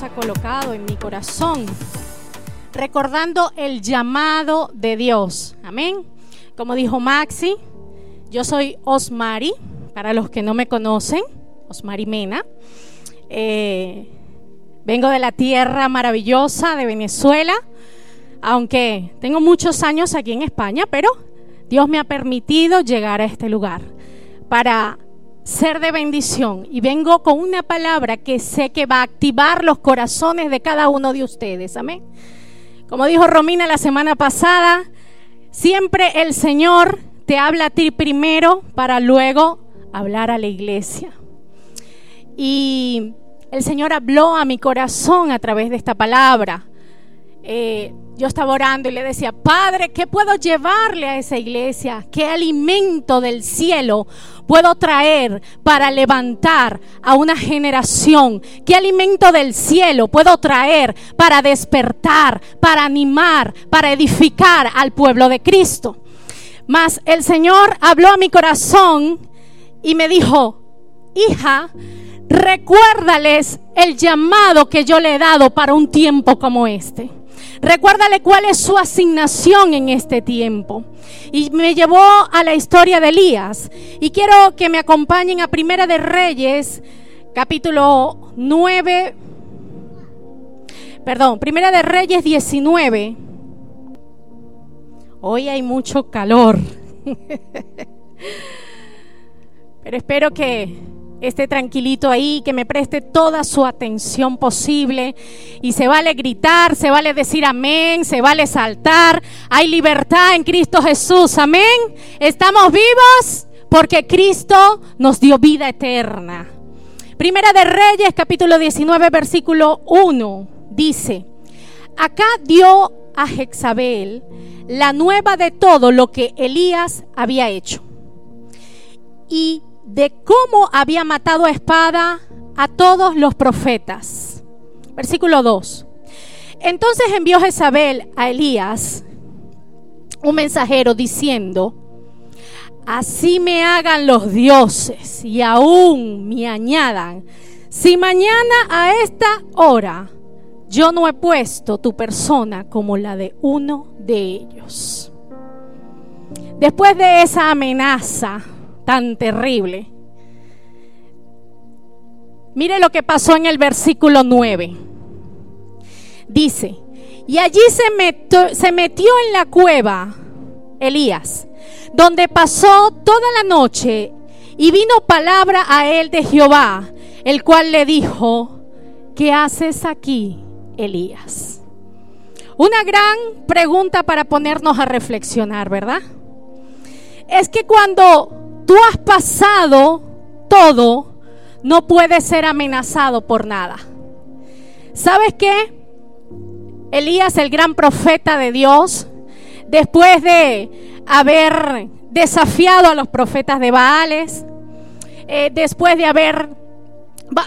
Ha colocado en mi corazón, recordando el llamado de Dios. Amén. Como dijo Maxi, yo soy Osmari, para los que no me conocen, Osmari Mena. Eh, vengo de la tierra maravillosa de Venezuela, aunque tengo muchos años aquí en España, pero Dios me ha permitido llegar a este lugar para ser de bendición y vengo con una palabra que sé que va a activar los corazones de cada uno de ustedes. Amén. Como dijo Romina la semana pasada, siempre el Señor te habla a ti primero para luego hablar a la iglesia. Y el Señor habló a mi corazón a través de esta palabra. Eh, yo estaba orando y le decía, Padre, ¿qué puedo llevarle a esa iglesia? ¿Qué alimento del cielo puedo traer para levantar a una generación? ¿Qué alimento del cielo puedo traer para despertar, para animar, para edificar al pueblo de Cristo? Mas el Señor habló a mi corazón y me dijo, hija, recuérdales el llamado que yo le he dado para un tiempo como este. Recuérdale cuál es su asignación en este tiempo. Y me llevó a la historia de Elías. Y quiero que me acompañen a Primera de Reyes, capítulo 9. Perdón, Primera de Reyes 19. Hoy hay mucho calor. Pero espero que esté tranquilito ahí, que me preste toda su atención posible. Y se vale gritar, se vale decir amén, se vale saltar. Hay libertad en Cristo Jesús, amén. Estamos vivos porque Cristo nos dio vida eterna. Primera de Reyes, capítulo 19, versículo 1, dice, acá dio a Jezabel la nueva de todo lo que Elías había hecho. Y de cómo había matado a espada a todos los profetas. Versículo 2. Entonces envió Jezabel a Elías un mensajero diciendo, así me hagan los dioses y aún me añadan, si mañana a esta hora yo no he puesto tu persona como la de uno de ellos. Después de esa amenaza, tan terrible. Mire lo que pasó en el versículo 9. Dice, y allí se metió, se metió en la cueva Elías, donde pasó toda la noche y vino palabra a él de Jehová, el cual le dijo, ¿qué haces aquí, Elías? Una gran pregunta para ponernos a reflexionar, ¿verdad? Es que cuando tú has pasado todo, no puedes ser amenazado por nada. ¿Sabes qué? Elías, el gran profeta de Dios, después de haber desafiado a los profetas de Baales, eh, después de haber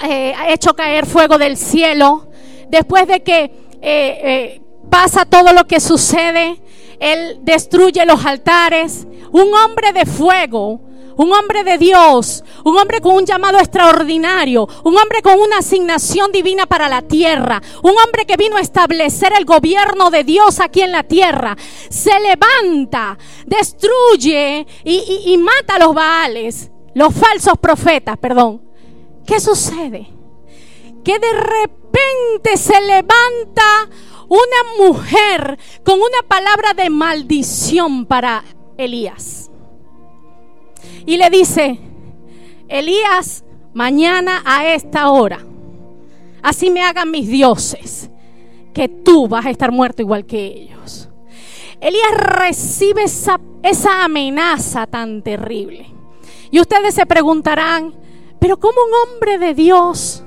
eh, hecho caer fuego del cielo, después de que eh, pasa todo lo que sucede, él destruye los altares, un hombre de fuego, un hombre de Dios, un hombre con un llamado extraordinario, un hombre con una asignación divina para la tierra, un hombre que vino a establecer el gobierno de Dios aquí en la tierra, se levanta, destruye y, mata a los baales, los falsos profetas, perdón. ¿Qué sucede? Que de repente se levanta una mujer con una palabra de maldición para Elías y le dice, Elías, mañana a esta hora, así me hagan mis dioses, que tú vas a estar muerto igual que ellos. Elías recibe esa, amenaza tan terrible. Y ustedes se preguntarán, pero ¿cómo un hombre de Dios,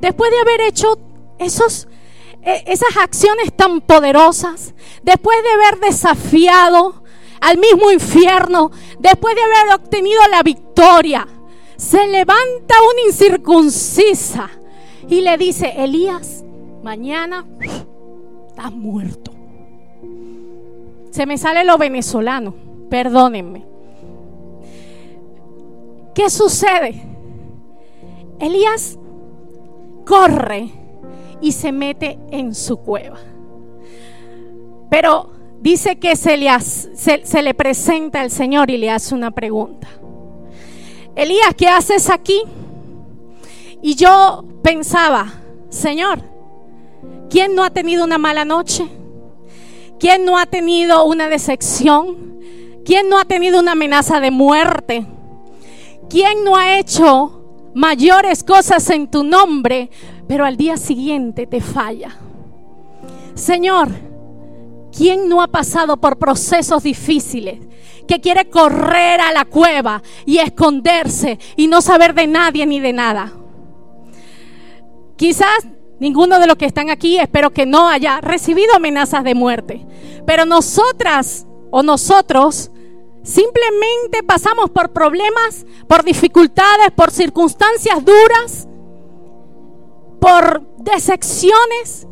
después de haber hecho esos, e, esas acciones tan poderosas, después de haber desafiado al mismo infierno, después de haber obtenido la victoria, se levanta una incircuncisa y le dice, Elías, mañana estás muerto. Se me sale lo venezolano, perdónenme. ¿Qué sucede? Elías corre y se mete en su cueva. Pero dice que se le, se, le presenta al Señor y le hace una pregunta. Elías, ¿qué haces aquí? Y yo pensaba, Señor, ¿quién no ha tenido una mala noche? ¿Quién no ha tenido una decepción? ¿Quién no ha tenido una amenaza de muerte? ¿Quién no ha hecho mayores cosas en tu nombre, pero al día siguiente te falla? Señor, ¿quién no ha pasado por procesos difíciles? Que quiere correr a la cueva y esconderse y no saber de nadie ni de nada. Quizás ninguno de los que están aquí, espero que no haya recibido amenazas de muerte. Pero nosotras o nosotros simplemente pasamos por problemas, por dificultades, por circunstancias duras, por decepciones,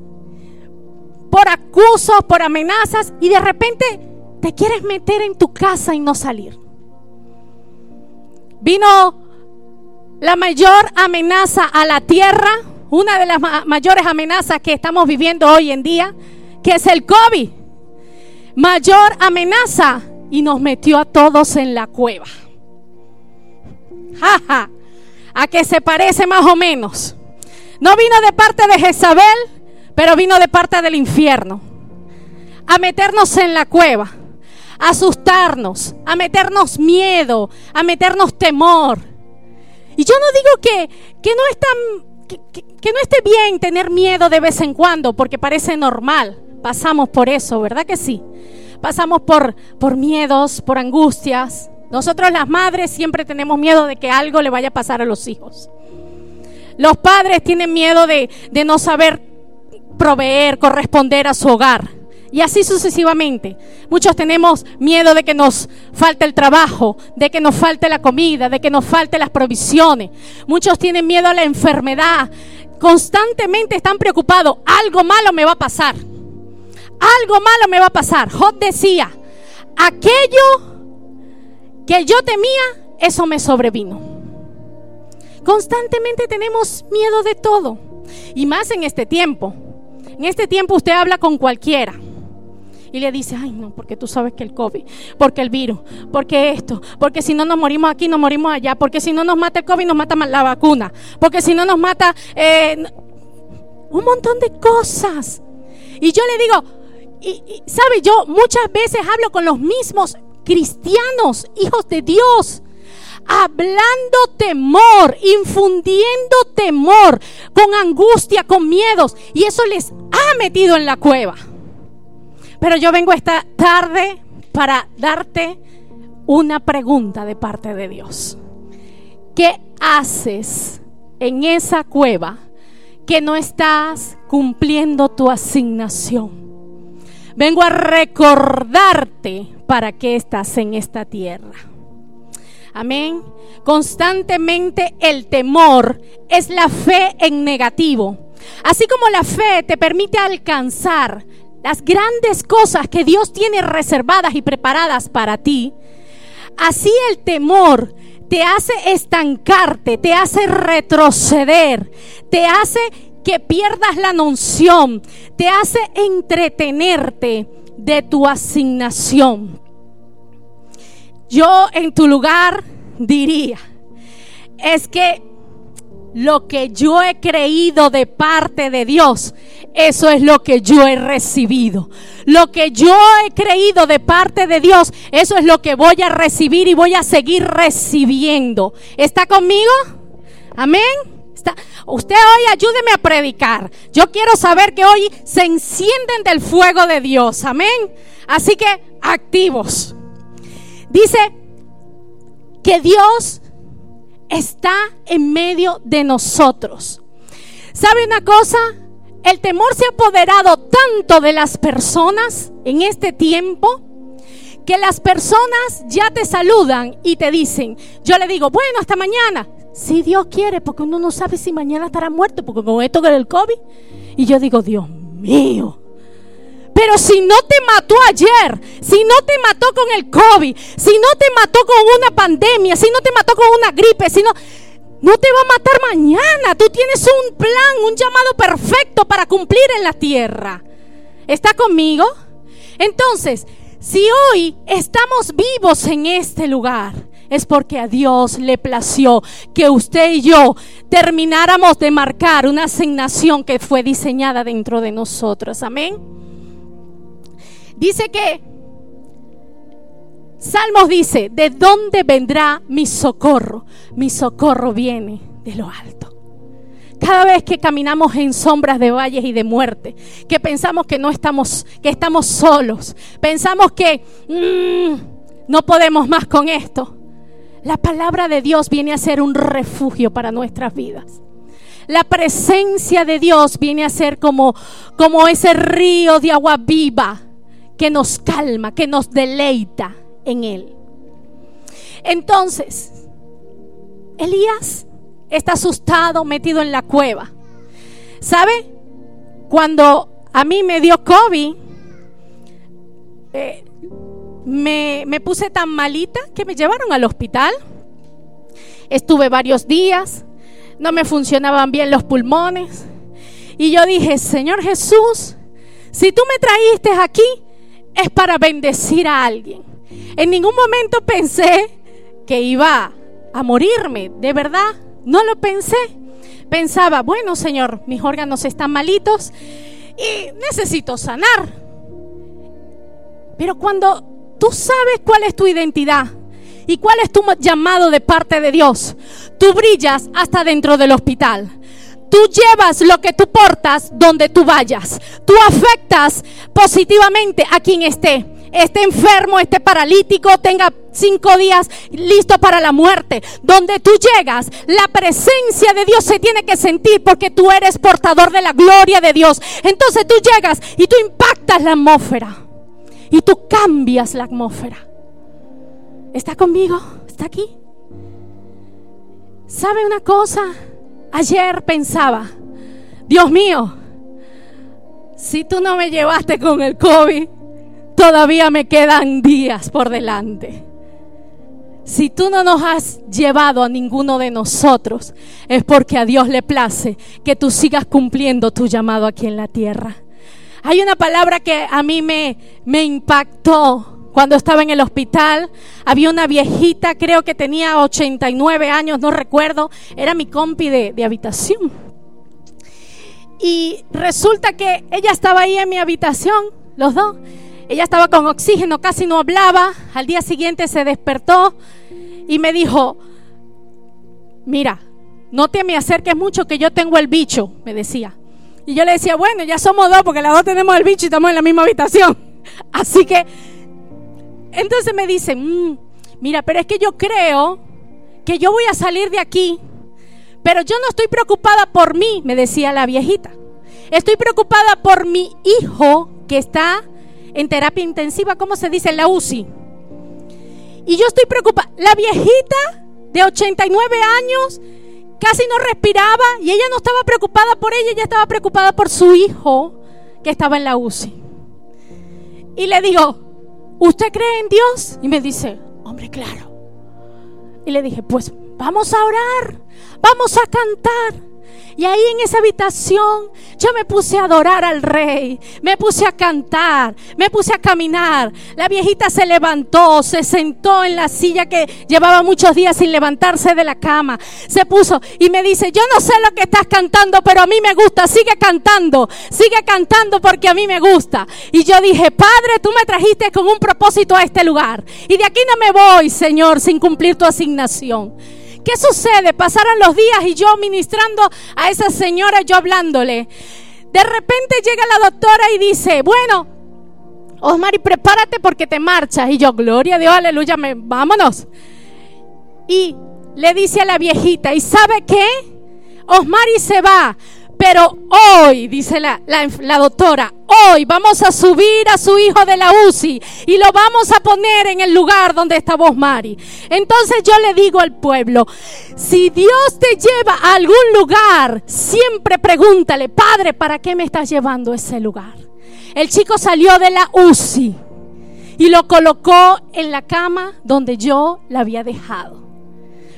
por acusos, por amenazas y de repente te quieres meter en tu casa y no salir. Vino la mayor amenaza a la tierra, una de las mayores amenazas que estamos viviendo hoy en día, que es el COVID mayor amenaza y nos metió a todos en la cueva. Jaja, a que se parece más o menos. No vino de parte de Jezabel, pero vino de parte del infierno. A meternos en la cueva, a asustarnos, a meternos miedo, a meternos temor. Y yo no digo que, que no es que, que no esté bien tener miedo de vez en cuando, porque parece normal. Pasamos por eso, ¿verdad que sí? Pasamos por, por miedos, por angustias. Nosotros las madres siempre tenemos miedo de que algo le vaya a pasar a los hijos. Los padres tienen miedo de, de no saber proveer, corresponder a su hogar. Y así sucesivamente. Muchos tenemos miedo de que nos falte el trabajo, de que nos falte la comida, de que nos falte las provisiones. Muchos tienen miedo a la enfermedad. Constantemente están preocupados. Algo malo me va a pasar algo malo me va a pasar. Job decía, aquello que yo temía, eso me sobrevino. Constantemente tenemos miedo de todo. Y más en este tiempo. En este tiempo usted habla con cualquiera. Y le dice, ay no, porque tú sabes que el COVID, porque el virus, porque esto, porque si no nos morimos aquí, nos morimos allá, porque si no nos mata el COVID, nos mata la vacuna, porque si no nos mata eh, un montón de cosas. Y yo le digo, y, sabe, yo muchas veces hablo con los mismos cristianos, hijos de Dios, hablando temor, infundiendo temor, con angustia, con miedos, y eso les metido en la cueva. Pero yo vengo esta tarde para darte una pregunta de parte de Dios. ¿Qué haces en esa cueva que no estás cumpliendo tu asignación? Vengo a recordarte para qué estás en esta tierra. Amén. Constantemente el temor es la fe en negativo. Así como la fe te permite alcanzar las grandes cosas que Dios tiene reservadas y preparadas para ti, así el temor te hace estancarte, te hace retroceder, te hace que pierdas la noción, te hace entretenerte de tu asignación. Yo en tu lugar diría, es que lo que yo he creído de parte de Dios, eso es lo que yo he recibido. Lo que yo he creído de parte de Dios, eso es lo que voy a recibir y voy a seguir recibiendo. ¿Está conmigo? Amén usted hoy ayúdeme a predicar. Yo quiero saber que hoy se encienden del fuego de Dios. Amén. Así que activos. Dice que Dios está en medio de nosotros. ¿Sabe una cosa? El temor se ha apoderado tanto de las personas en este tiempo que las personas ya te saludan y te dicen, yo le digo, bueno, hasta mañana. Si Dios quiere, porque uno no sabe si mañana estará muerto, porque con esto que el COVID. Y yo digo, Dios mío. Pero si no te mató ayer, si no te mató con el COVID, si no te mató con una pandemia, si no te mató con una gripe, si no... no te va a matar mañana. Tú tienes un plan, un llamado perfecto para cumplir en la tierra. ¿Está conmigo? Entonces, si hoy estamos vivos en este lugar, es porque a Dios le plació que usted y yo termináramos de marcar una asignación que fue diseñada dentro de nosotros. Amén. Dice que Salmos dice, ¿de dónde vendrá mi socorro? Mi socorro viene de lo alto. Cada vez que caminamos en sombras de valles y de muerte, que pensamos que no estamos, que estamos solos, pensamos que mm, no podemos más con esto, la palabra de Dios viene a ser un refugio para nuestras vidas. La presencia de Dios viene a ser como, como ese río de agua viva que nos calma, que nos deleita en Él. Entonces, Elías está asustado, metido en la cueva. ¿Sabe? Cuando a mí me dio COVID, eh, me, me puse tan malita que me llevaron al hospital. Estuve varios días, no me funcionaban bien los pulmones. Y yo dije, Señor Jesús, si tú me traíste aquí, es para bendecir a alguien. En ningún momento pensé que iba a morirme, de verdad, no lo pensé. Pensaba, bueno Señor, mis órganos están malitos y necesito sanar. Pero cuando tú sabes cuál es tu identidad y cuál es tu llamado de parte de Dios, tú brillas hasta dentro del hospital. Tú llevas lo que tú portas donde tú vayas. Tú afectas positivamente a quien esté esté enfermo, esté paralítico, tenga cinco días listo para la muerte. Donde tú llegas, la presencia de Dios se tiene que sentir porque tú eres portador de la gloria de Dios. Entonces tú llegas y tú impactas la atmósfera. Y tú cambias la atmósfera. ¿Está conmigo? ¿Está aquí? ¿Sabe una cosa? Ayer pensaba, Dios mío, si tú no me llevaste con el COVID, todavía me quedan días por delante. Si tú no nos has llevado a ninguno de nosotros, es porque a Dios le place que tú sigas cumpliendo tu llamado aquí en la tierra. Hay una palabra que a mí me, me impactó cuando estaba en el hospital. Había una viejita, creo que tenía 89 años, no recuerdo, era mi compi de, de habitación. Y resulta que ella estaba ahí en mi habitación, los dos. Ella estaba con oxígeno, casi no hablaba. Al día siguiente se despertó y me dijo, mira, no te me acerques mucho que yo tengo el bicho, me decía. Y yo le decía, bueno, ya somos dos porque las dos tenemos el bicho y estamos en la misma habitación. Así que, entonces me dice, mm, mira, pero es que yo creo que yo voy a salir de aquí, pero yo no estoy preocupada por mí, me decía la viejita. Estoy preocupada por mi hijo que está en terapia intensiva, ¿cómo se dice? En la UCI. Y yo estoy preocupada. La viejita de 89 años casi no respiraba y ella no estaba preocupada por ella, ella estaba preocupada por su hijo que estaba en la UCI. Y le digo, ¿usted cree en Dios? Y me dice, hombre, claro. Y le dije, pues vamos a orar, vamos a cantar. Y ahí en esa habitación yo me puse a adorar al rey, me puse a cantar, me puse a caminar. La viejita se levantó, se sentó en la silla que llevaba muchos días sin levantarse de la cama. Se puso y me dice, yo no sé lo que estás cantando, pero a mí me gusta, sigue cantando, sigue cantando porque a mí me gusta. Y yo dije, Padre, tú me trajiste con un propósito a este lugar. Y de aquí no me voy, Señor, sin cumplir tu asignación. ¿Qué sucede? Pasaron los días y yo ministrando a esa señora, yo hablándole. De repente llega la doctora y dice, bueno, Osmari, prepárate porque te marchas. Y yo, gloria a Dios, aleluya, vámonos. Y le dice a la viejita, ¿y sabe qué? Osmari se va, pero hoy, dice la, doctora, hoy vamos a subir a su hijo de la UCI y lo vamos a poner en el lugar donde está vos, Mari. Entonces yo le digo al pueblo, si Dios te lleva a algún lugar, siempre pregúntale, Padre, ¿para qué me estás llevando a ese lugar? El chico salió de la UCI y lo colocó en la cama donde yo la había dejado.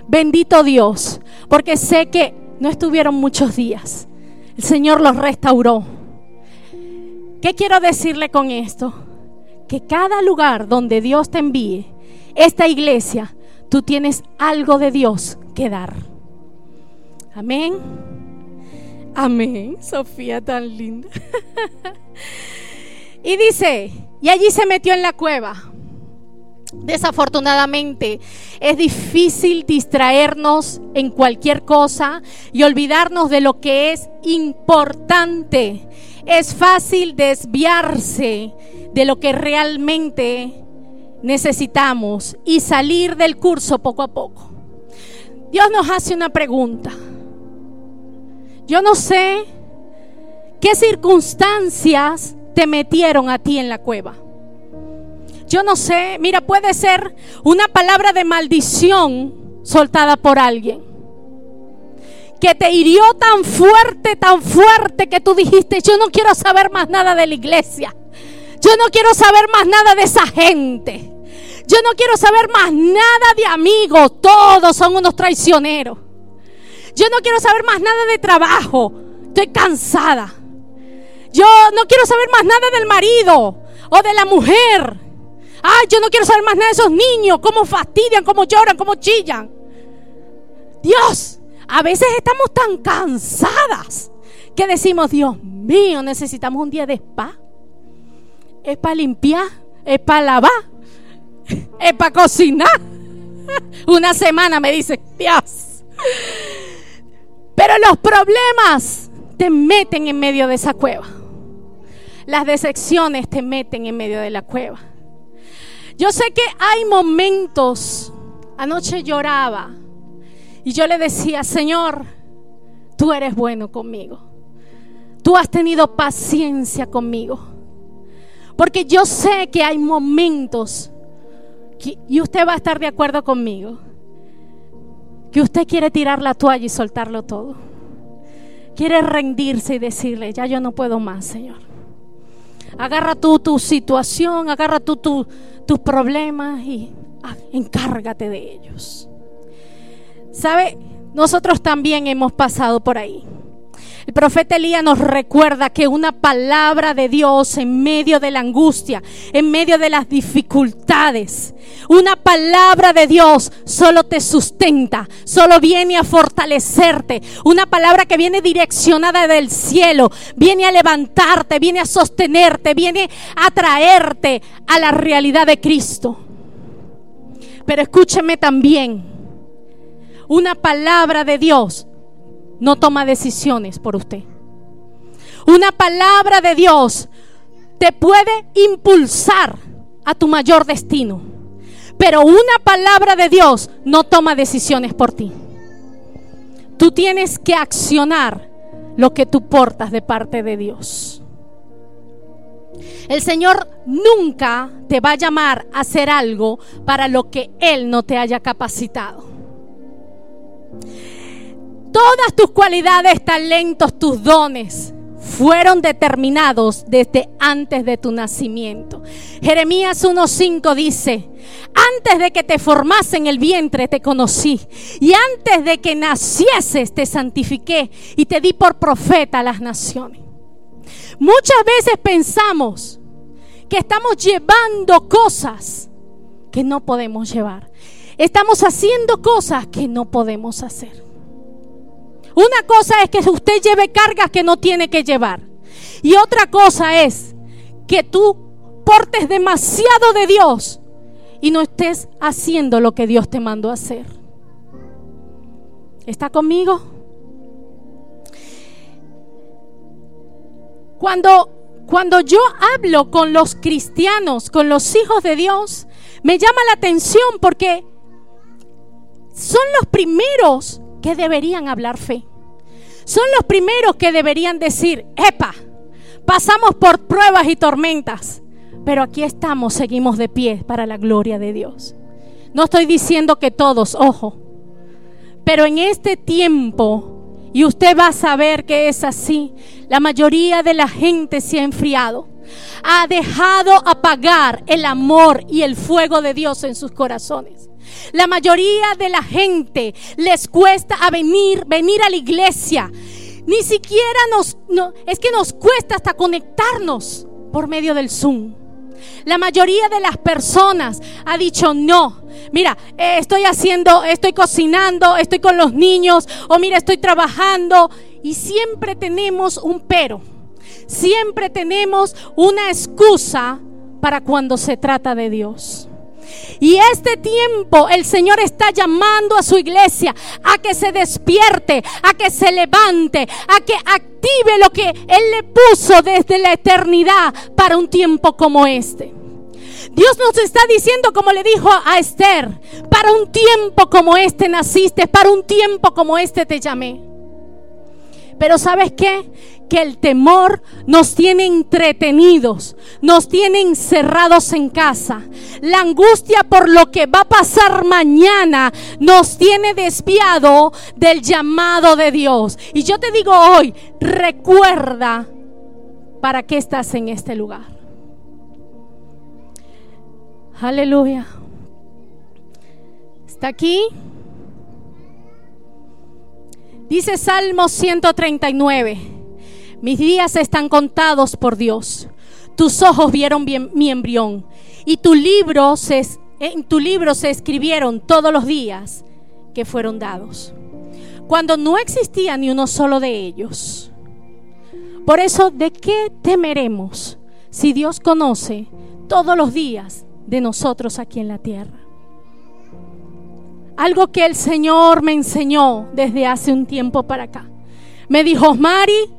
bendito Dios, porque sé que no estuvieron muchos días. El Señor los restauró. ¿Qué quiero decirle con esto? Que cada lugar donde Dios te envíe, esta iglesia, tú tienes algo de Dios que dar. Amén. Amén. Sofía tan linda. y dice, y allí se metió en la cueva. Desafortunadamente es difícil distraernos en cualquier cosa y olvidarnos de lo que es importante. Es fácil desviarse de lo que realmente necesitamos y salir del curso poco a poco. Dios nos hace una pregunta. Yo no sé qué circunstancias te metieron a ti en la cueva. Yo no sé, mira, puede ser una palabra de maldición soltada por alguien. Que te hirió tan fuerte, tan fuerte que tú dijiste, yo no quiero saber más nada de la iglesia. Yo no quiero saber más nada de esa gente. Yo no quiero saber más nada de amigos. Todos son unos traicioneros. Yo no quiero saber más nada de trabajo. Estoy cansada. Yo no quiero saber más nada del marido o de la mujer. Ay, yo no quiero saber más nada de esos niños, cómo fastidian, cómo lloran, cómo chillan. Dios, a veces estamos tan cansadas que decimos, Dios mío, necesitamos un día de spa. Es para limpiar, es para lavar, es para cocinar. Una semana me dice, Dios. Pero los problemas te meten en medio de esa cueva. Las decepciones te meten en medio de la cueva. Yo sé que hay momentos, anoche lloraba y yo le decía, Señor, tú eres bueno conmigo. Tú has tenido paciencia conmigo. Porque yo sé que hay momentos, y usted va a estar de acuerdo conmigo, que usted quiere tirar la toalla y soltarlo todo. Quiere rendirse y decirle, ya yo no puedo más, Señor. Agarra tú tu situación, agarra tú tu, tus problemas y ah, encárgate de ellos. ¿Sabe? Nosotros también hemos pasado por ahí. El profeta Elías nos recuerda que una palabra de Dios en medio de la angustia, en medio de las dificultades, una palabra de Dios solo te sustenta, solo viene a fortalecerte. Una palabra que viene direccionada del cielo, viene a levantarte, viene a sostenerte, viene a traerte a la realidad de Cristo. Pero escúcheme también, una palabra de Dios no toma decisiones por usted. Una palabra de Dios te puede impulsar a tu mayor destino. Pero una palabra de Dios no toma decisiones por ti. Tú tienes que accionar lo que tú portas de parte de Dios. El Señor nunca te va a llamar a hacer algo para lo que Él no te haya capacitado. Todas tus cualidades, talentos, tus dones fueron determinados desde antes de tu nacimiento. Jeremías 1.5 dice, antes de que te formase en el vientre te conocí y antes de que nacieses te santifiqué y te di por profeta a las naciones. Muchas veces pensamos que estamos llevando cosas que no podemos llevar. Estamos haciendo cosas que no podemos hacer. Una cosa es que usted lleve cargas que no tiene que llevar. Y otra cosa es que tú portes demasiado de Dios y no estés haciendo lo que Dios te mandó a hacer. ¿Está conmigo? Cuando, cuando yo hablo con los cristianos, con los hijos de Dios, me llama la atención porque son los primeros que deberían hablar fe. Son los primeros que deberían decir, epa, pasamos por pruebas y tormentas, pero aquí estamos, seguimos de pie para la gloria de Dios. No estoy diciendo que todos, ojo, pero en este tiempo, y usted va a saber que es así, la mayoría de la gente se ha enfriado. ha dejado apagar el amor y el fuego de Dios en sus corazones. La mayoría de la gente les cuesta a venir, venir a la iglesia. Ni siquiera nos, es que nos cuesta hasta conectarnos por medio del Zoom. La mayoría de las personas ha dicho no. Mira, eh, estoy haciendo, estoy cocinando, estoy con los niños, o mira, estoy trabajando. Y siempre tenemos un pero. Siempre tenemos una excusa para cuando se trata de Dios. Y este tiempo el Señor está llamando a su iglesia a que se despierte, a que se levante, a que active lo que Él le puso desde la eternidad para un tiempo como este. Dios nos está diciendo, como le dijo a Esther, para un tiempo como este naciste, para un tiempo como este te llamé. Pero ¿sabes qué? Que el temor nos tiene entretenidos, nos tiene encerrados en casa. La angustia por lo que va a pasar mañana nos tiene desviado del llamado de Dios. Y yo te digo hoy, recuerda para qué estás en este lugar. Aleluya. ¿Está aquí? Dice Salmo 139, mis días están contados por Dios. Tus ojos vieron bien, mi embrión y tu libro se, en tu libro se escribieron todos los días que fueron dados. Cuando no existía ni uno solo de ellos. Por eso, ¿de qué temeremos si Dios conoce todos los días de nosotros aquí en la tierra? Algo que el Señor me enseñó desde hace un tiempo para acá. Me dijo, Mari,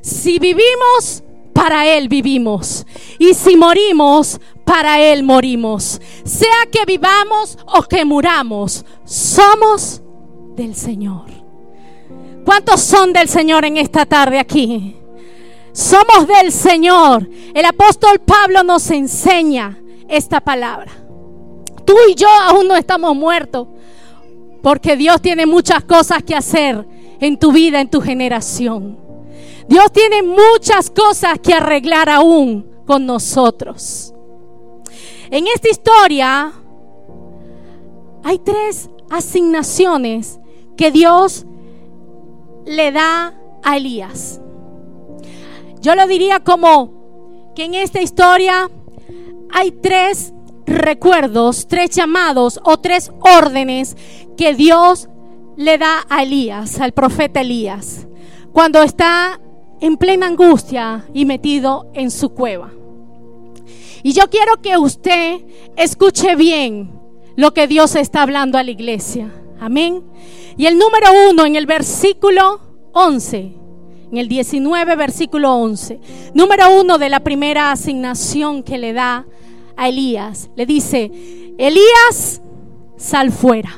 si vivimos, para Él vivimos. Y si morimos, para Él morimos. Sea que vivamos o que muramos, somos del Señor. ¿Cuántos son del Señor en esta tarde aquí? Somos del Señor. El apóstol Pablo nos enseña esta palabra. Tú y yo aún no estamos muertos, porque Dios tiene muchas cosas que hacer en tu vida, en tu generación. Dios tiene muchas cosas que arreglar aún con nosotros. En esta historia hay tres asignaciones que Dios le da a Elías. Yo lo diría como que en esta historia hay tres recuerdos, tres llamados o tres órdenes que Dios le da a Elías, al profeta Elías, cuando está en plena angustia y metido en su cueva. Y yo quiero que usted escuche bien lo que Dios está hablando a la iglesia. Amén. Y el número uno en el versículo 11, en el 19 versículo 11, número uno de la primera asignación que le da a Elías. Le dice, Elías, sal fuera.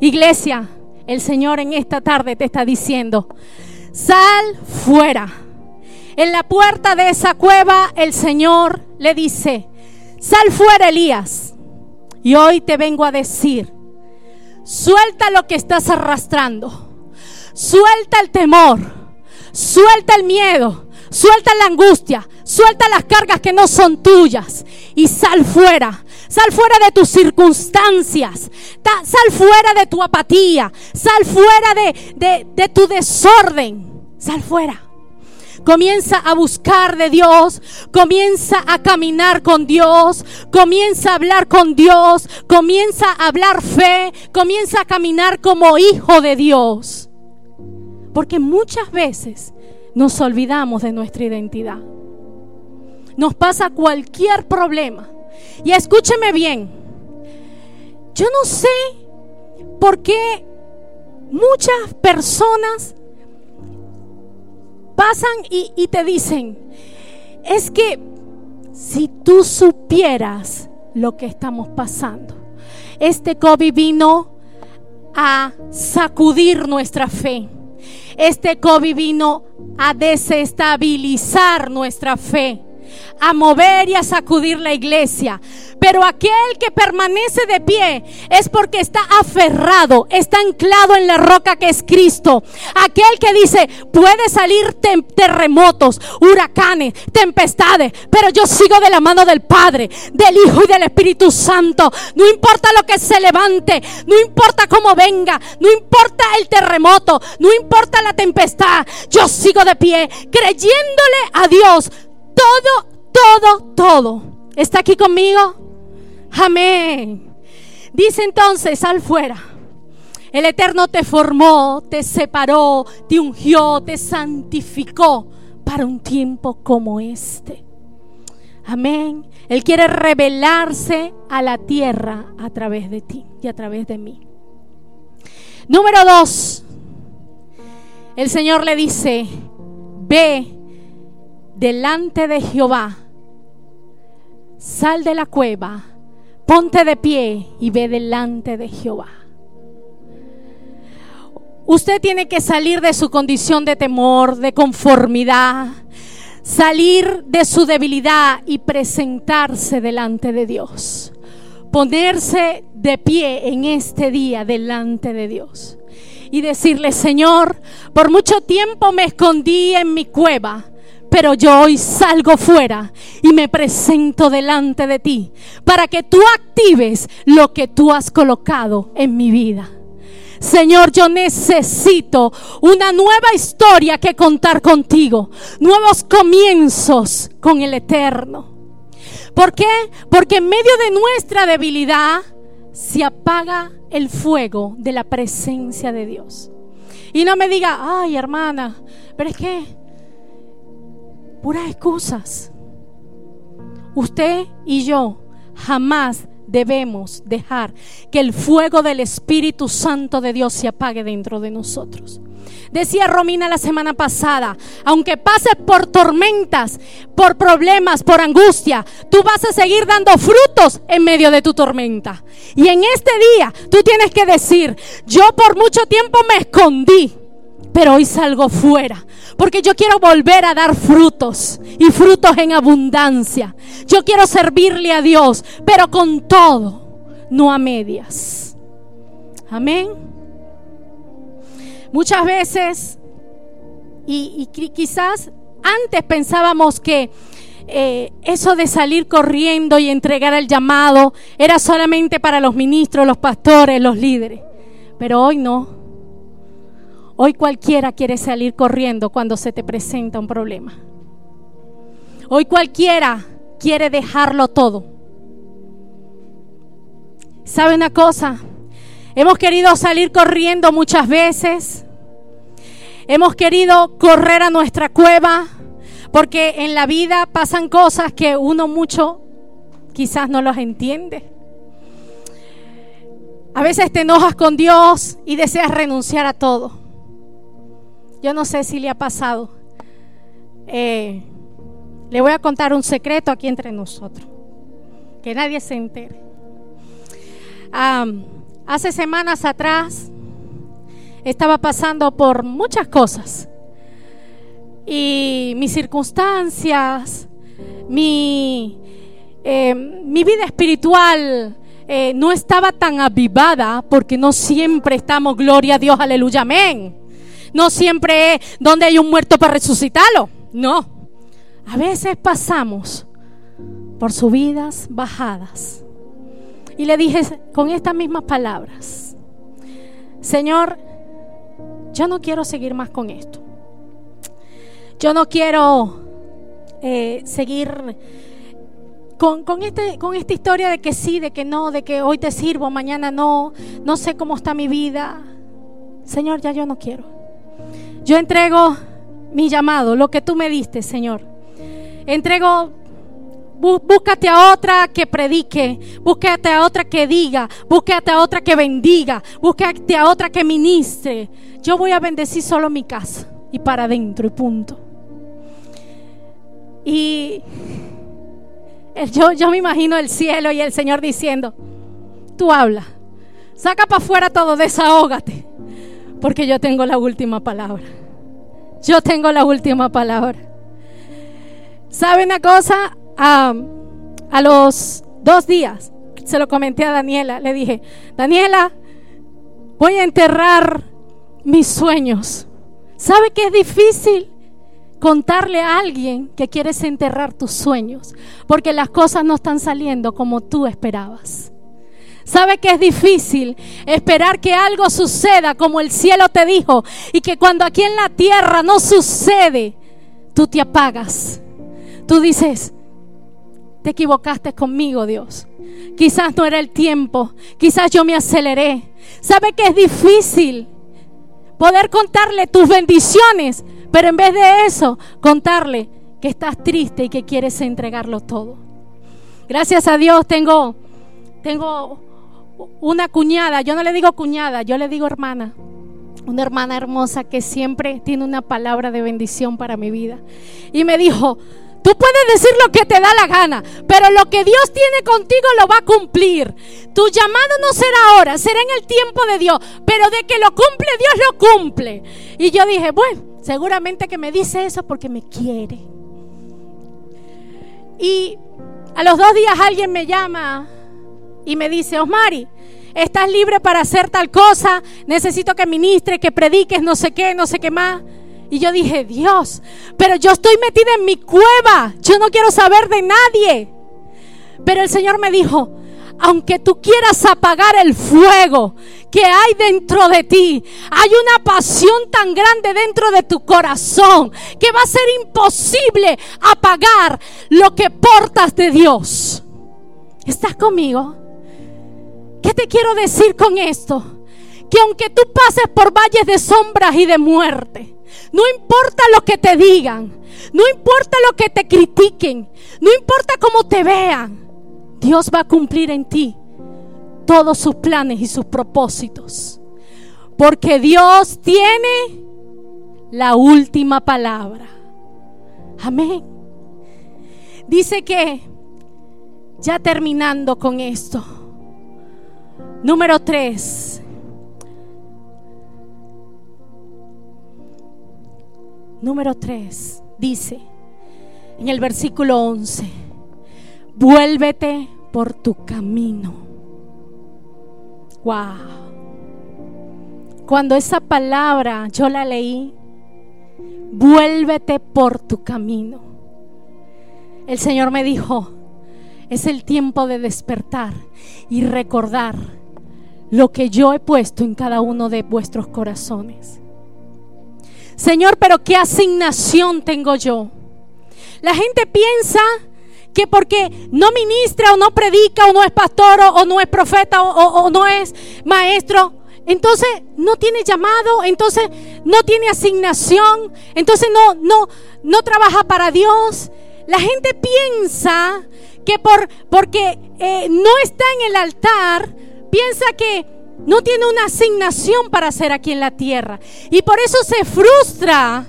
Iglesia, el Señor en esta tarde te está diciendo, sal fuera. En la puerta de esa cueva el Señor le dice, sal fuera Elías. Y hoy te vengo a decir, suelta lo que estás arrastrando, suelta el temor, suelta el miedo, suelta la angustia, Suelta las cargas que no son tuyas y sal fuera. Sal fuera de tus circunstancias. Sal fuera de tu apatía. Sal fuera de, de tu desorden. Sal fuera. Comienza a buscar de Dios, comienza a caminar con Dios, comienza a hablar con Dios, comienza a hablar fe, comienza a caminar como hijo de Dios. Porque muchas veces nos olvidamos de nuestra identidad nos pasa cualquier problema. Y escúcheme bien, yo no sé por qué muchas personas pasan y, te dicen, es que si tú supieras lo que estamos pasando, este COVID vino a sacudir nuestra fe. Este COVID vino a desestabilizar nuestra fe. A mover y a sacudir la iglesia. Pero aquel que permanece de pie es porque está aferrado, está anclado en la roca que es Cristo. Aquel que dice, puede salir terremotos, huracanes, tempestades, pero yo sigo de la mano del Padre, del Hijo y del Espíritu Santo. No importa lo que se levante, no importa cómo venga, no importa el terremoto, no importa la tempestad, yo sigo de pie, creyéndole a Dios todo, todo, todo. ¿Está aquí conmigo? Amén. Dice entonces, sal fuera. El Eterno te formó, te separó, te ungió, te santificó para un tiempo como este. Amén. Él quiere revelarse a la tierra a través de ti y a través de mí. Número dos. El Señor le dice, ve delante de Jehová, sal de la cueva Ponte de pie y ve delante de Jehová. Usted tiene que salir de su condición de temor, de conformidad, salir de su debilidad y presentarse delante de Dios. Ponerse de pie en este día delante de Dios. Y decirle, Señor, por mucho tiempo me escondí en mi cueva, pero yo hoy salgo fuera y me presento delante de ti para que tú actives lo que tú has colocado en mi vida. Señor, yo necesito una nueva historia que contar contigo, nuevos comienzos con el Eterno. ¿Por qué? Porque en medio de nuestra debilidad se apaga el fuego de la presencia de Dios. Y no me diga, ay hermana, pero es que puras excusas. Usted y yo jamás debemos dejar que el fuego del Espíritu Santo de Dios se apague dentro de nosotros. Decía Romina la semana pasada, aunque pases por tormentas, por problemas, por angustia, tú vas a seguir dando frutos en medio de tu tormenta. Y en este día tú tienes que decir, yo por mucho tiempo me escondí, pero hoy salgo fuera porque yo quiero volver a dar frutos y frutos en abundancia. Yo quiero servirle a Dios, pero con todo, no a medias. Amén. Muchas veces, y, quizás antes pensábamos que eh, eso de salir corriendo y entregar el llamado era solamente para los ministros, los pastores, los líderes. Pero hoy no. Hoy cualquiera quiere salir corriendo cuando se te presenta un problema. Hoy cualquiera quiere dejarlo todo. ¿Sabe una cosa? Hemos querido salir corriendo muchas veces. Hemos querido correr a nuestra cueva porque en la vida pasan cosas que uno mucho quizás no los entiende. A veces te enojas con Dios y deseas renunciar a todo. Yo no sé si le ha pasado. Eh, le voy a contar un secreto aquí entre nosotros. Que nadie se entere. hace semanas atrás estaba pasando por muchas cosas. Y mis circunstancias, mi, eh, mi vida espiritual eh, no estaba tan avivada porque no siempre estamos, gloria a Dios, aleluya, amén no siempre es donde hay un muerto para resucitarlo. No. A veces pasamos por subidas, bajadas. Y le dije con estas mismas palabras, Señor, yo no quiero seguir más con esto. Yo no quiero eh, seguir con, con, este, con esta historia de que sí, de que no, de que hoy te sirvo, mañana no, no sé cómo está mi vida. Señor, ya yo no quiero. Yo entrego mi llamado, lo que tú me diste, Señor. Entrego, búscate a otra que predique, búscate a otra que diga, búscate a otra que bendiga, búscate a otra que ministre. Yo voy a bendecir solo mi casa y para adentro y punto. Y yo, yo me imagino el cielo y el Señor diciendo, tú habla, saca para afuera todo, desahógate, porque yo tengo la última palabra. Yo tengo la última palabra. ¿Sabe una cosa? a los dos días se lo comenté a Daniela. Le dije, Daniela, voy a enterrar mis sueños. ¿Sabe que es difícil contarle a alguien que quieres enterrar tus sueños? Porque las cosas no están saliendo como tú esperabas. ¿Sabe que es difícil esperar que algo suceda como el cielo te dijo y que cuando aquí en la tierra no sucede, tú te apagas? Tú dices, te equivocaste conmigo, Dios. Quizás no era el tiempo, quizás yo me aceleré. ¿Sabe que es difícil poder contarle tus bendiciones, pero en vez de eso, contarle que estás triste y que quieres entregarlo todo? Gracias a Dios tengo tengo una cuñada, yo no le digo cuñada, yo le digo hermana. Una hermana hermosa que siempre tiene una palabra de bendición para mi vida. Y me dijo, Tú puedes decir lo que te da la gana, pero lo que Dios tiene contigo lo va a cumplir. Tu llamado no será ahora, será en el tiempo de Dios, pero de que lo cumple, Dios lo cumple. Y yo dije, bueno, seguramente que me dice eso porque me quiere. Y a los dos días alguien me llama y me dice, Osmari, estás libre para hacer tal cosa, necesito que ministres, que prediques, no sé qué, no sé qué más. Y yo dije, Dios, pero yo estoy metida en mi cueva. Yo no quiero saber de nadie. Pero el Señor me dijo, aunque tú quieras apagar el fuego que hay dentro de ti, hay una pasión tan grande dentro de tu corazón que va a ser imposible apagar lo que portas de Dios. ¿Estás conmigo? ¿Qué te quiero decir con esto? Que aunque tú pases por valles de sombras y de muerte, no importa lo que te digan, no importa lo que te critiquen, no importa cómo te vean, Dios va a cumplir en ti todos sus planes y sus propósitos. Porque Dios tiene la última palabra. Amén. Dice que, ya terminando con esto, número tres, Número 3 dice en el versículo 11, vuélvete por tu camino. Wow. Cuando esa palabra yo la leí, vuélvete por tu camino. El Señor me dijo, es el tiempo de despertar y recordar lo que yo he puesto en cada uno de vuestros corazones. Señor, pero ¿qué asignación tengo yo? La gente piensa que porque no ministra o no predica o no es pastor o, no es profeta o, no es maestro, entonces no tiene llamado, entonces no tiene asignación, entonces no, no, no trabaja para Dios. La gente piensa que por, porque eh, no está en el altar, piensa que no tiene una asignación para hacer aquí en la tierra. Y por eso se frustra.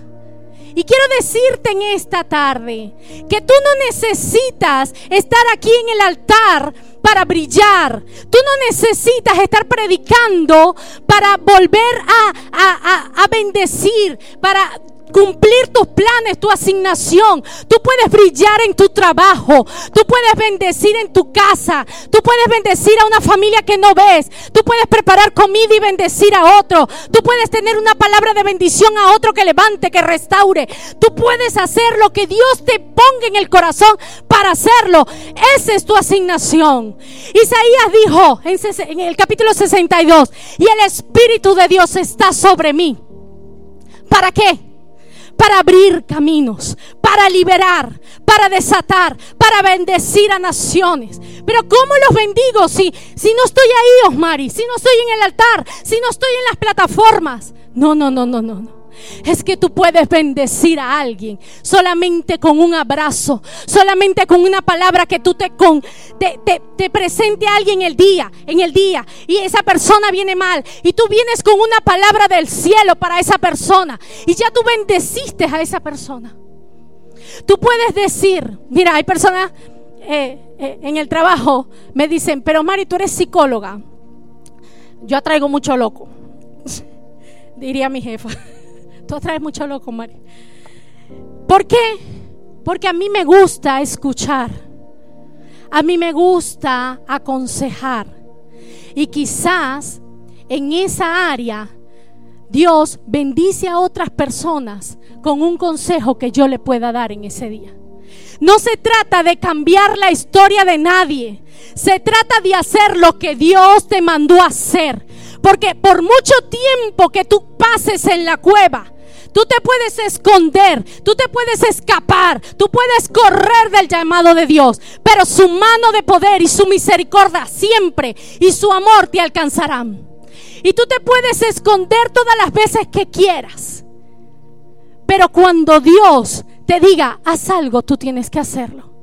Y quiero decirte en esta tarde que tú no necesitas estar aquí en el altar para brillar. Tú no necesitas estar predicando para volver a, a, a, a bendecir, para cumplir tus planes, tu asignación. Tú puedes brillar en tu trabajo. Tú puedes bendecir en tu casa. Tú puedes bendecir a una familia que no ves. Tú puedes preparar comida y bendecir a otro. Tú puedes tener una palabra de bendición a otro que levante, que restaure. Tú puedes hacer lo que Dios te ponga en el corazón para hacerlo. Esa es tu asignación. Isaías dijo en el capítulo 62, y el Espíritu de Dios está sobre mí. ¿Para qué? Para abrir caminos, para liberar, para desatar, para bendecir a naciones. Pero ¿cómo los bendigo si, si no estoy ahí, Osmari? Si no estoy en el altar, si no estoy en las plataformas. No, no, no, no, no, no es que tú puedes bendecir a alguien solamente con un abrazo, solamente con una palabra que tú te, con, te, te, presente a alguien el día, en el día, y esa persona viene mal, y tú vienes con una palabra del cielo para esa persona, y ya tú bendeciste a esa persona. Tú puedes decir, mira, hay personas eh, eh, en el trabajo, me dicen, pero Mari, tú eres psicóloga. Yo atraigo mucho loco, diría mi jefa. Tú atraes mucho loco, María. ¿Por qué? Porque a mí me gusta escuchar. A mí me gusta aconsejar. Y quizás en esa área Dios bendice a otras personas con un consejo que yo le pueda dar en ese día. No se trata de cambiar la historia de nadie. Se trata de hacer lo que Dios te mandó hacer. Porque por mucho tiempo que tú pases en la cueva, tú te puedes esconder, tú te puedes escapar, tú puedes correr del llamado de Dios. Pero su mano de poder y su misericordia siempre y su amor te alcanzarán. Y tú te puedes esconder todas las veces que quieras. Pero cuando Dios te diga, haz algo, tú tienes que hacerlo.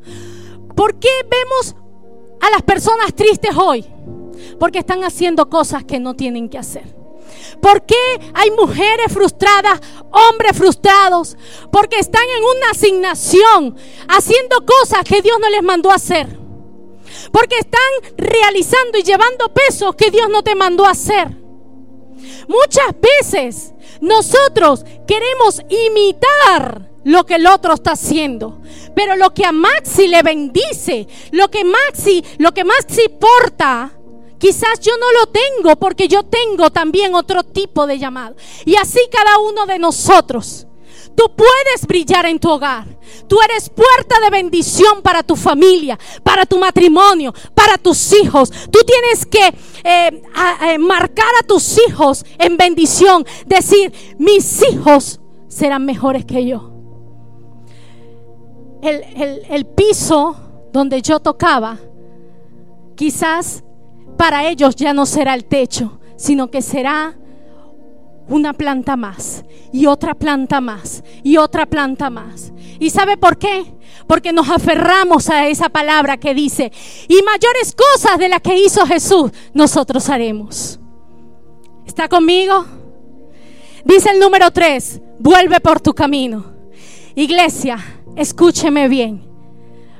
¿Por qué vemos a las personas tristes hoy? Porque están haciendo cosas que no tienen que hacer. ¿Por qué hay mujeres frustradas, hombres frustrados? Porque están en una asignación, haciendo cosas que Dios no les mandó hacer. Porque están realizando y llevando pesos que Dios no te mandó hacer. Muchas veces nosotros queremos imitar lo que el otro está haciendo. Pero lo que a Maxi le bendice, lo que Maxi, lo que Maxi porta, quizás yo no lo tengo porque yo tengo también otro tipo de llamado. Y así cada uno de nosotros. Tú puedes brillar en tu hogar. Tú eres puerta de bendición para tu familia, para tu matrimonio, para tus hijos. Tú tienes que eh, marcar a tus hijos en bendición. Decir, mis hijos serán mejores que yo. El, el piso donde yo tocaba, quizás para ellos ya no será el techo, sino que será una planta más y otra planta más y otra planta más. ¿Y sabe por qué? Porque nos aferramos a esa palabra que dice, y mayores cosas de las que hizo Jesús, nosotros haremos. ¿Está conmigo? Dice el número 3, vuelve por tu camino. Iglesia, escúcheme bien.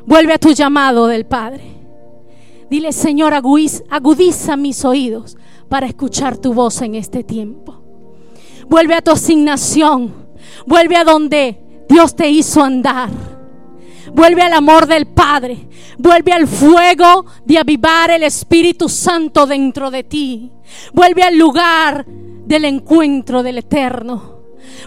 Vuelve a tu llamado del Padre. Dile, Señor, agudiza mis oídos para escuchar tu voz en este tiempo. Vuelve a tu asignación. Vuelve a donde Dios te hizo andar. Vuelve al amor del Padre. Vuelve al fuego de avivar el Espíritu Santo dentro de ti. Vuelve al lugar del encuentro del Eterno.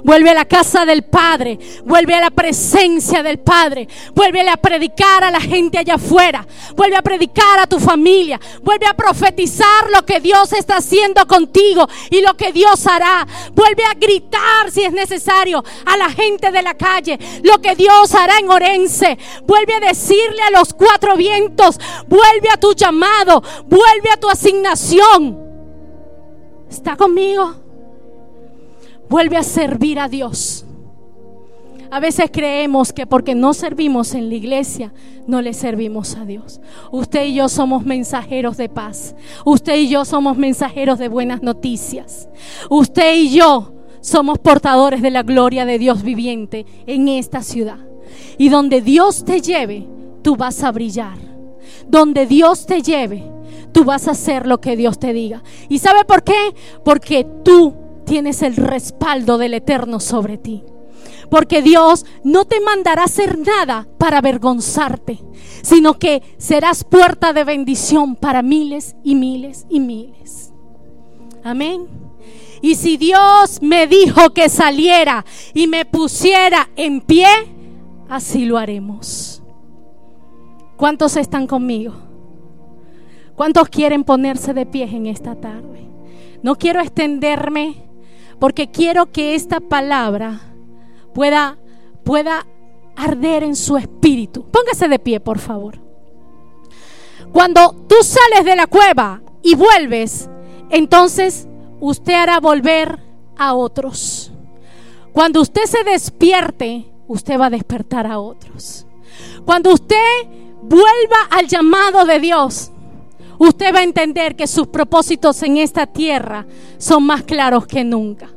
Vuelve a la casa del Padre. Vuelve a la presencia del Padre. Vuelve a predicar a la gente allá afuera. Vuelve a predicar a tu familia. Vuelve a profetizar lo que Dios está haciendo contigo y lo que Dios hará. Vuelve a gritar si es necesario a la gente de la calle lo que Dios hará en Orense. Vuelve a decirle a los cuatro vientos. Vuelve a tu llamado. Vuelve a tu asignación. ¿Está conmigo? Vuelve a servir a Dios. A veces creemos que porque no servimos en la iglesia, no le servimos a Dios. Usted y yo somos mensajeros de paz. Usted y yo somos mensajeros de buenas noticias. Usted y yo somos portadores de la gloria de Dios viviente en esta ciudad. Y donde Dios te lleve, tú vas a brillar. Donde Dios te lleve, tú vas a hacer lo que Dios te diga. ¿Y sabe por qué? Porque tú tienes el respaldo del Eterno sobre ti. Porque Dios no te mandará hacer nada para avergonzarte, sino que serás puerta de bendición para miles y miles y miles. Amén. Y si Dios me dijo que saliera y me pusiera en pie, así lo haremos. ¿Cuántos están conmigo? ¿Cuántos quieren ponerse de pie en esta tarde? No quiero extenderme porque quiero que esta palabra pueda, pueda arder en su espíritu. Póngase de pie, por favor. Cuando tú sales de la cueva y vuelves, entonces usted hará volver a otros. Cuando usted se despierte, usted va a despertar a otros. Cuando usted vuelva al llamado de Dios, usted va a entender que sus propósitos en esta tierra son más claros que nunca.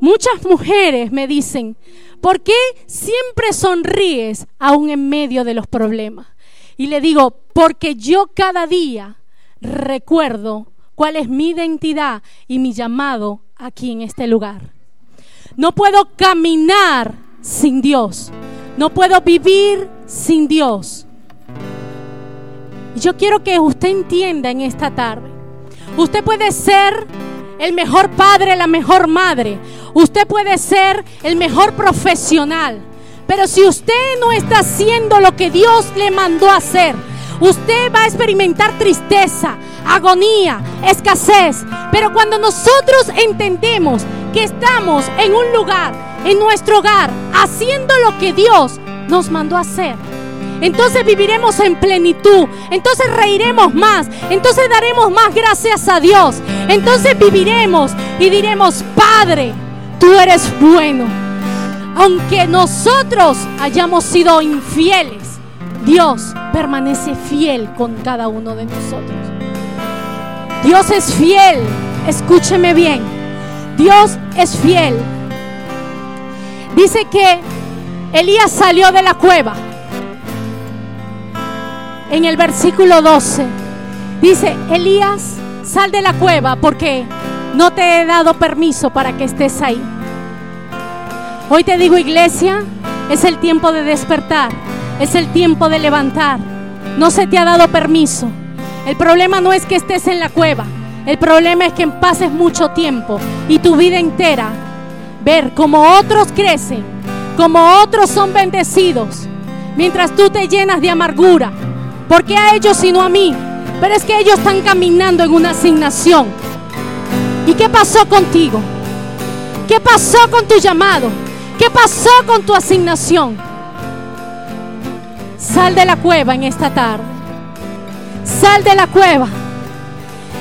Muchas mujeres me dicen, ¿por qué siempre sonríes aún en medio de los problemas? Y le digo, porque yo cada día recuerdo cuál es mi identidad y mi llamado aquí en este lugar. No puedo caminar sin Dios. No puedo vivir sin Dios. Yo quiero que usted entienda en esta tarde. Usted puede ser el mejor padre, la mejor madre. Usted puede ser el mejor profesional. Pero si usted no está haciendo lo que Dios le mandó hacer, usted va a experimentar tristeza, agonía, escasez. Pero cuando nosotros entendemos que estamos en un lugar, en nuestro hogar, haciendo lo que Dios nos mandó hacer, entonces viviremos en plenitud, entonces reiremos más, entonces daremos más gracias a Dios, entonces viviremos y diremos, Padre, tú eres bueno. Aunque nosotros hayamos sido infieles, Dios permanece fiel con cada uno de nosotros. Dios es fiel, escúcheme bien, Dios es fiel. Dice que Elías salió de la cueva en el versículo 12. Dice, Elías, sal de la cueva porque no te he dado permiso para que estés ahí. Hoy te digo, iglesia, es el tiempo de despertar, es el tiempo de levantar. No se te ha dado permiso. El problema no es que estés en la cueva, el problema es que pases mucho tiempo y tu vida entera ver cómo otros crecen, cómo otros son bendecidos, mientras tú te llenas de amargura, ¿Por qué a ellos sino a mí? Pero es que ellos están caminando en una asignación. ¿Y qué pasó contigo? ¿Qué pasó con tu llamado? ¿Qué pasó con tu asignación? Sal de la cueva en esta tarde. Sal de la cueva.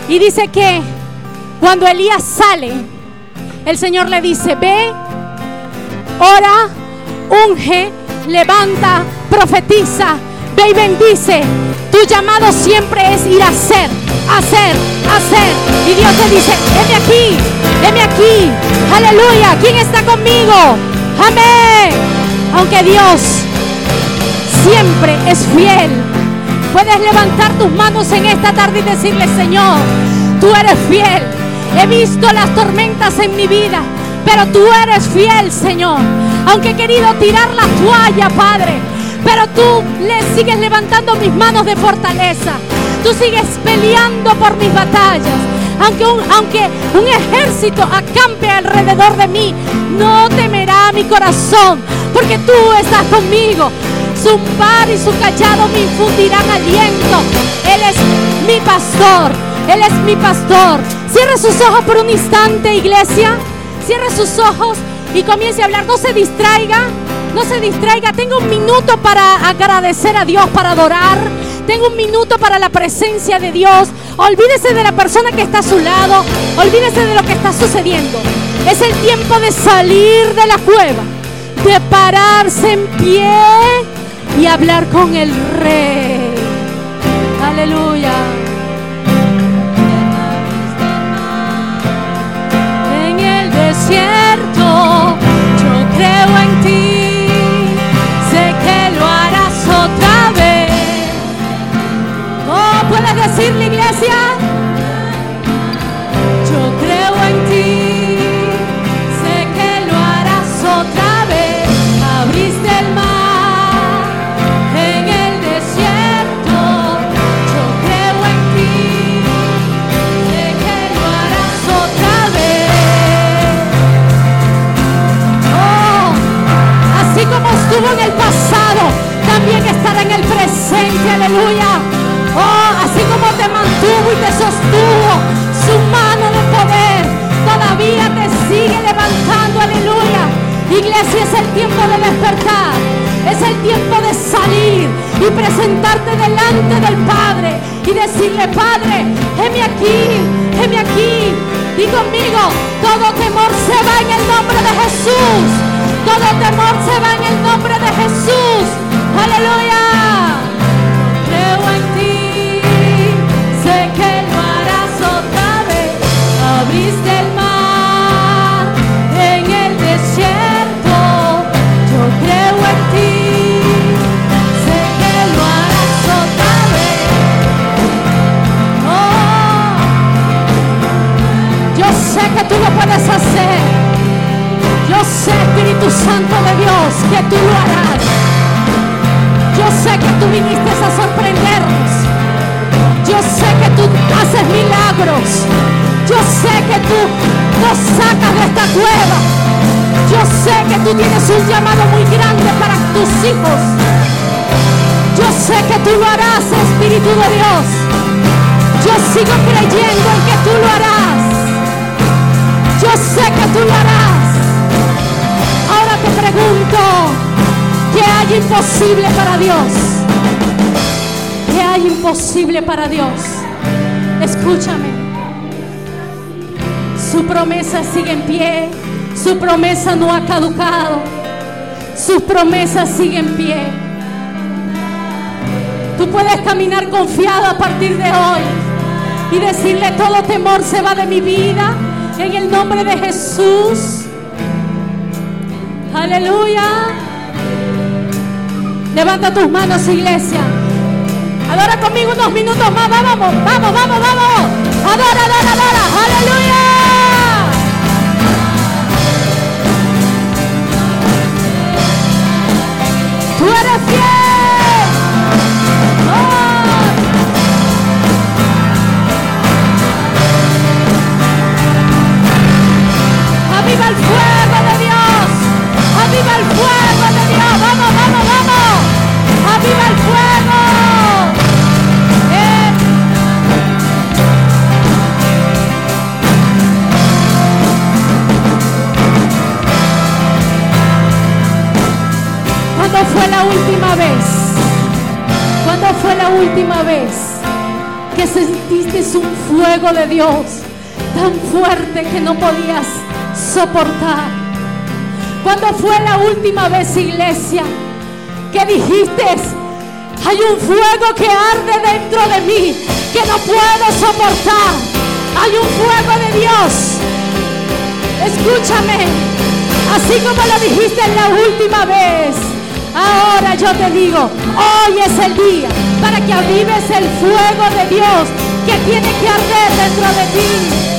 Y dice que cuando Elías sale, el Señor le dice, ve, ora, unge, levanta, profetiza Ve y bendice. Tu llamado siempre es ir a hacer, hacer, hacer. Y Dios te dice, heme aquí, heme aquí. Aleluya. ¿Quién está conmigo? Amén. Aunque Dios siempre es fiel. Puedes levantar tus manos en esta tarde y decirle, Señor, tú eres fiel. He visto las tormentas en mi vida, pero tú eres fiel, Señor. Aunque he querido tirar la toalla, Padre, pero tú le sigues levantando mis manos de fortaleza. Tú sigues peleando por mis batallas. Aunque un, aunque un ejército acampe alrededor de mí, no temerá mi corazón, porque tú estás conmigo. Su par y su callado me infundirán aliento. Él es mi pastor. Él es mi pastor. Cierre sus ojos por un instante, iglesia. Cierre sus ojos y comience a hablar. No se distraiga. No se distraiga. Tengo un minuto para agradecer a Dios, para adorar. Tengo un minuto para la presencia de Dios. Olvídese de la persona que está a su lado. Olvídese de lo que está sucediendo. Es el tiempo de salir de la cueva, de pararse en pie y hablar con el rey. Aleluya. En el desierto yo creo en ti. Decirle, iglesia? Tiempo de despertar, es el tiempo de salir y presentarte delante del Padre y decirle, Padre, heme aquí, heme aquí. Y conmigo, todo temor se va en el nombre de Jesús. Todo temor se va en el nombre de Jesús. Aleluya. Creo en ti. abriste el mar que tú lo puedes hacer. Yo sé, Espíritu Santo de Dios, que tú lo harás. Yo sé que tú viniste a sorprendernos. Yo sé que tú haces milagros. Yo sé que tú nos sacas de esta cueva. Yo sé que tú tienes un llamado muy grande para tus hijos. Yo sé que tú lo harás, Espíritu de Dios. Yo sigo creyendo en que tú lo harás. Sé que tú lo harás. Ahora te pregunto, ¿qué hay imposible para Dios? ¿Qué hay imposible para Dios? Escúchame. Su promesa sigue en pie. Su promesa no ha caducado. Su promesa sigue en pie. Tú puedes caminar confiado a partir de hoy y decirle todo temor se va de mi vida en el nombre de Jesús. Aleluya. Levanta tus manos, iglesia. Adora conmigo unos minutos más. Vamos, vamos, vamos, vamos. Adora, adora, adora. Aleluya. Tú eres fiel. Aviva el fuego de Dios. Aviva el fuego de Dios. Vamos, vamos, vamos. Aviva el fuego. Eh. ¿Cuándo fue la última vez? ¿Cuándo fue la última vez que sentiste un fuego de Dios tan fuerte que no podías soportar? ¿Cuándo fue la última vez, iglesia, que dijiste, hay un fuego que arde dentro de mí que no puedo soportar? Hay un fuego de Dios. Escúchame, así como lo dijiste la última vez. Ahora yo te digo, hoy es el día para que avives el fuego de Dios que tiene que arder dentro de ti.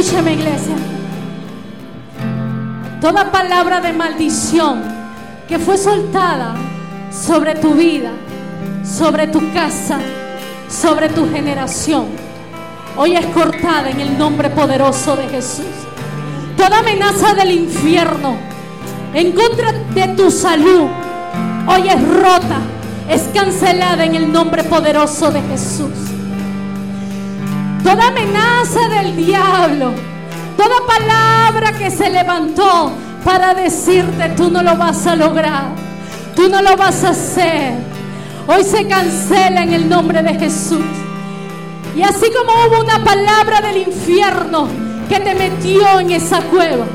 Escúchame, iglesia. Toda palabra de maldición que fue soltada sobre tu vida, sobre tu casa, sobre tu generación, hoy es cortada en el nombre poderoso de Jesús. Toda amenaza del infierno en contra de tu salud, hoy es rota, es cancelada en el nombre poderoso de Jesús. Toda amenaza del diablo, toda palabra que se levantó para decirte tú no lo vas a lograr, tú no lo vas a hacer, hoy se cancela en el nombre de Jesús. Y así como hubo una palabra del infierno que te metió en esa cueva,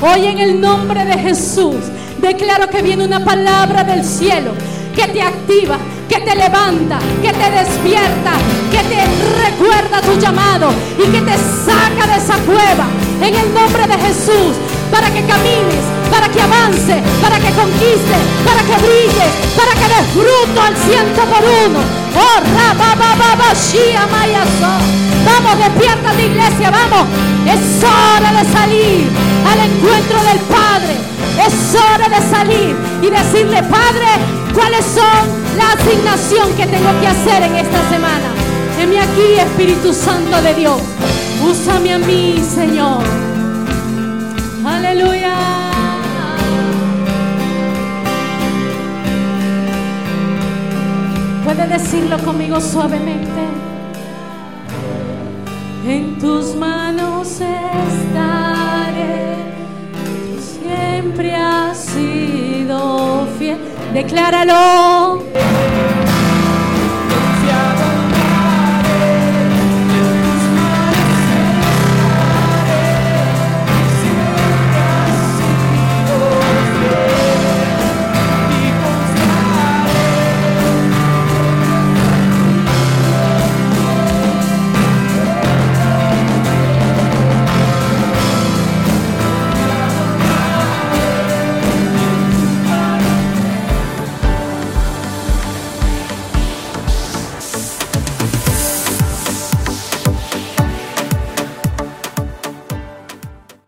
hoy en el nombre de Jesús declaro que viene una palabra del cielo que te activa, que te levanta, que te despierta, que te recuerda tu llamado y que te saca de esa cueva en el nombre de Jesús para que camines, para que avance, para que conquiste, para que brilles, para que des fruto al ciento por uno. Oh. Vamos, despiértate iglesia, vamos. Es hora de salir al encuentro del Padre. Es hora de salir y decirle, Padre, ¿cuáles son la asignación que tengo que hacer en esta semana? Heme aquí, Espíritu Santo de Dios. Úsame a mí, Señor. Aleluya. Puede decirlo conmigo suavemente. En tus manos estaré. Tú siempre has sido fiel. Decláralo.